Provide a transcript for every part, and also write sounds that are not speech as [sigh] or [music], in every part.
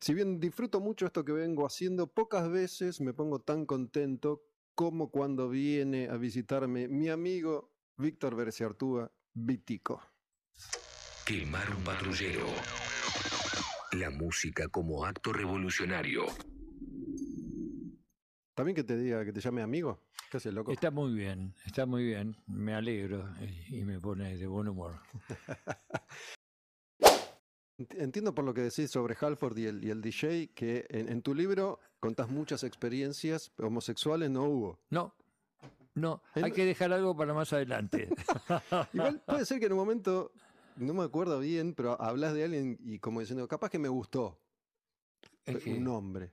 Si bien disfruto mucho esto que vengo haciendo, pocas veces me pongo tan contento como cuando viene a visitarme mi amigo Víctor Berciartúa, Vitico. Quemar un patrullero. La música como acto revolucionario. ¿También que te diga que te llame amigo? ¿Qué haces, loco? Está muy bien, está muy bien. Me alegro y y me pone de buen humor. [laughs] Ent- Entiendo por lo que decís sobre Halford y el, y el DJ que en, en tu libro contás muchas experiencias homosexuales, no hubo. No, no, En- hay que dejar algo para más adelante. [laughs] Igual puede ser que en un momento, no me acuerdo bien, pero hablas de alguien y como diciendo, capaz que me gustó Es que- un nombre.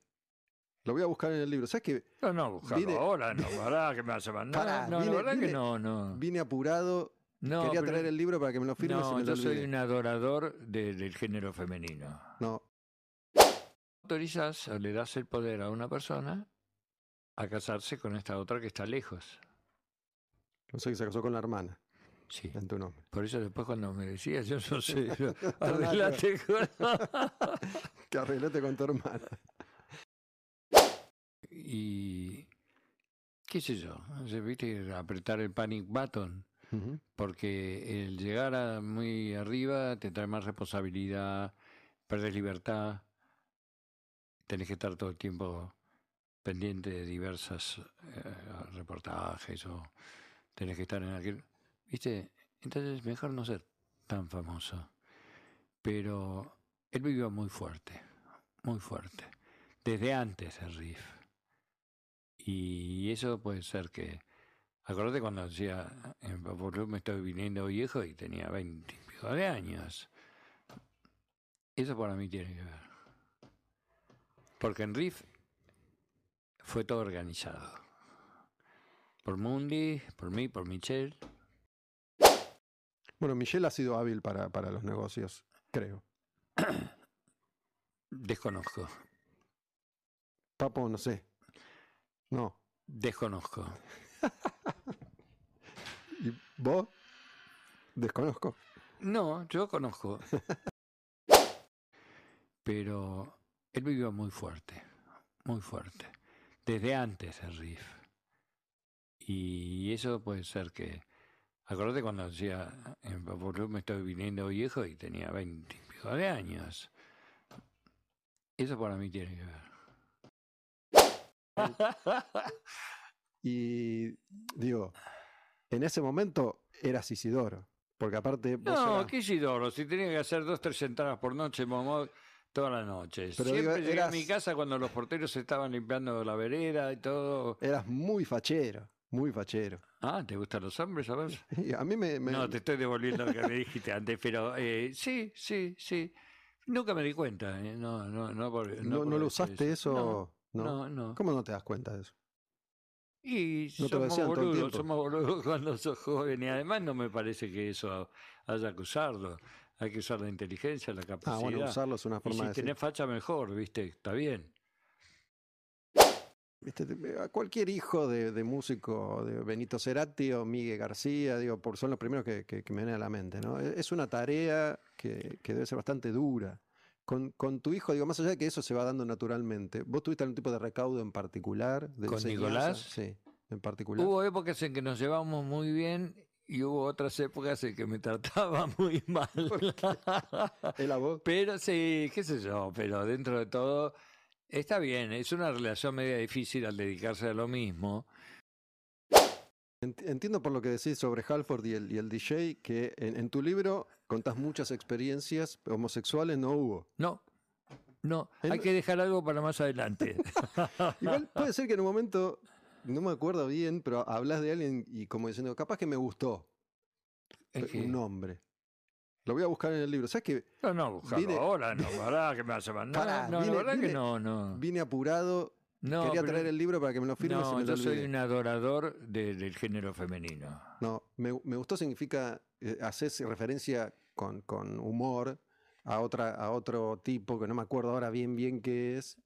Lo voy a buscar en el libro. ¿Sabes que No, no, buscarlo Vine- ahora, no, ¿verdad? Que me hace mal. No, Pará, no, vine- la verdad vine- que no, no. vine apurado? No quería traer el libro para que me lo firmes y No, me yo soy un adorador de- del género femenino. No, Autorizas o le das el poder a una persona a casarse con esta otra que está lejos. no sé que se casó con la hermana Sí. en tu nombre. Por eso después cuando me decías, yo no sé, [laughs] yo- arreglate con... [laughs] Que arreglate con tu hermana. y qué sé yo, viste, apretar el panic button, Porque el llegar a muy arriba te trae más responsabilidad, perdes libertad, tenés que estar todo el tiempo pendiente de diversos reportajes o tenés que estar en aquel, viste, entonces mejor no ser tan famoso. Pero él vivió muy fuerte, muy fuerte, desde antes del riff. Y eso puede ser que. Acordate cuando decía, en Popolú me estoy viniendo viejo y tenía 20 y pico de años. Eso para mí tiene que ver. Porque en Riff fue todo organizado. Por Mundi, por mí, por Michelle. Bueno, Michelle ha sido hábil para, para los negocios, creo. [clears throat] Desconozco, Papo, no sé. No. desconozco. [laughs] ¿Y vos? Desconozco. No, yo conozco. [laughs] Pero él vivió muy fuerte, muy fuerte, desde antes del riff. Y eso puede ser que. Acordate cuando decía, en me estoy viniendo viejo y tenía 20 y pico de años. Eso para mí tiene que ver. [laughs] Y digo, en ese momento eras Isidoro. Porque aparte vos No, eras- qué Isidoro, si tenía que hacer dos, tres entradas por noche, mamá, toda la noche. Pero Siempre digo, llegué a mi casa cuando los porteros estaban limpiando la vereda y todo. eras muy fachero. Muy fachero. Ah, ¿te gustan los hombres, a ver? [laughs] A mí me... me- No, te estoy devolviendo lo que me dijiste antes, pero eh, sí, sí, sí. Nunca me di cuenta, eh, no, no, no, por- no, por no lo usaste eso. No, no, no. ¿Cómo no te das cuenta de eso? Y No somos boludos, somos boludos [laughs] cuando sos joven y además no me parece que eso haya que usarlo. Hay que usar la inteligencia, la Ah, capacidad. bueno, usarlo es una y forma si de decir. tenés facha mejor, viste, está bien. Viste, te- a cualquier hijo de, de músico, de Benito Cerati o Miguel García, digo, por, son los primeros que, que- que me vienen a la mente, ¿no? Es una tarea que, que debe ser bastante dura. Con, con tu hijo, digo, más allá de que eso se va dando naturalmente, ¿vos tuviste algún tipo de recaudo en particular? De ¿Con? Nicolás? Sí, en particular. Hubo épocas en que nos llevamos muy bien y hubo otras épocas en que me trataba [laughs] muy mal. ¿Él a vos? Pero sí, qué sé yo, pero dentro de todo está bien, es una relación media difícil al dedicarse a lo mismo. Ent- Entiendo por lo que decís sobre Halford y el, y el DJ que en, en tu libro contás muchas experiencias homosexuales, no hubo. No, no, hay que dejar algo para más adelante. [laughs] Igual puede ser que en un momento, no me acuerdo bien, pero hablas de alguien y como diciendo, capaz que me gustó un nombre. Lo voy a buscar en el libro. ¿Sabes que no, no, buscarlo Vine- ahora, no, [laughs] verdad que me hace mal. No, Pará, no, vine- la verdad vine- que no, no. vine apurado? No, quería traer el libro para que me lo firmes y No, me yo soy un adorador de- del género femenino. No, me, me gustó significa, eh, haces referencia con, con humor a, otra, a otro tipo que no me acuerdo ahora bien bien qué es,